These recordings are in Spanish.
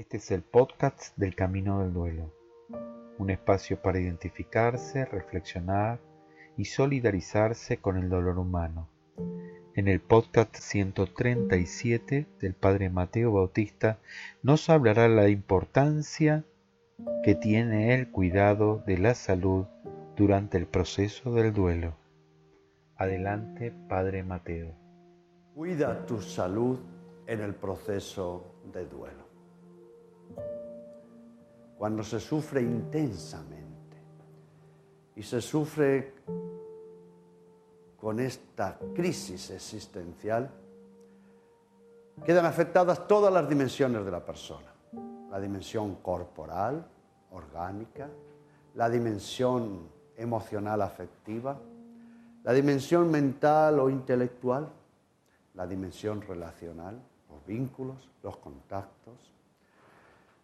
Este es el podcast del Camino del Duelo, un espacio para identificarse, reflexionar y solidarizarse con el dolor humano. En el podcast 137 del Padre Mateo Bautista nos hablará la importancia que tiene el cuidado de la salud durante el proceso del duelo. Adelante, Padre Mateo. Cuida tu salud en el proceso de duelo cuando se sufre intensamente y se sufre con esta crisis existencial, quedan afectadas todas las dimensiones de la persona. La dimensión corporal, orgánica, la dimensión emocional afectiva, la dimensión mental o intelectual, la dimensión relacional, los vínculos, los contactos,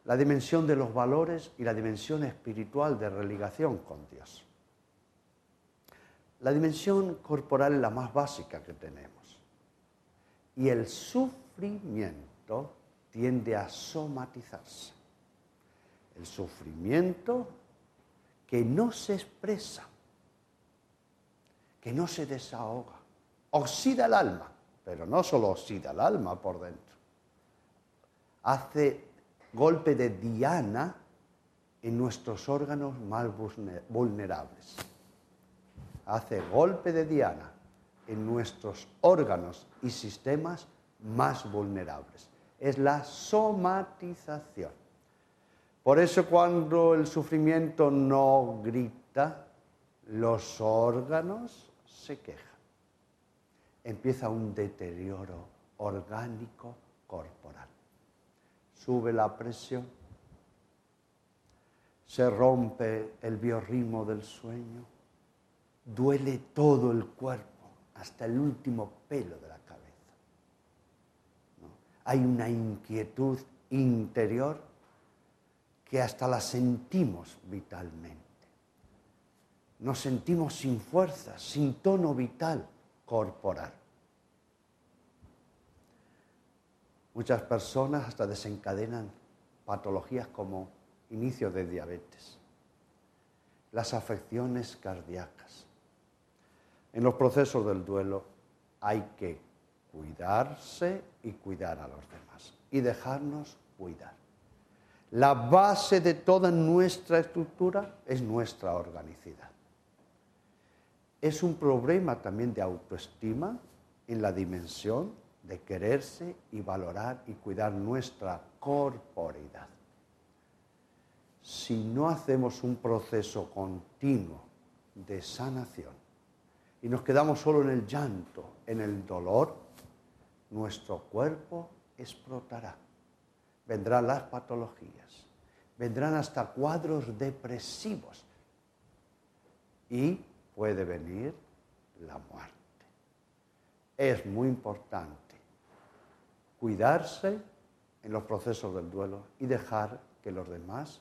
la dimensión de los valores y la dimensión espiritual de religación con Dios. La dimensión corporal es la más básica que tenemos. Y el sufrimiento tiende a somatizarse. El sufrimiento que no se expresa, que no se desahoga, oxida el alma, pero no solo oxida el alma por dentro, hace golpe de diana en nuestros órganos más vulnerables. Hace golpe de diana en nuestros órganos y sistemas más vulnerables. Es la somatización. Por eso cuando el sufrimiento no grita, los órganos se quejan. Empieza un deterioro orgánico corporal sube la presión, se rompe el biorritmo del sueño, duele todo el cuerpo, hasta el último pelo de la cabeza. Hay una inquietud interior que hasta la sentimos vitalmente. Nos sentimos sin fuerza, sin tono vital corporal. Muchas personas hasta desencadenan patologías como inicio de diabetes, las afecciones cardíacas. En los procesos del duelo hay que cuidarse y cuidar a los demás y dejarnos cuidar. La base de toda nuestra estructura es nuestra organicidad. Es un problema también de autoestima en la dimensión de quererse y valorar y cuidar nuestra corporeidad. Si no hacemos un proceso continuo de sanación y nos quedamos solo en el llanto, en el dolor, nuestro cuerpo explotará. Vendrán las patologías, vendrán hasta cuadros depresivos y puede venir la muerte. Es muy importante cuidarse en los procesos del duelo y dejar que los demás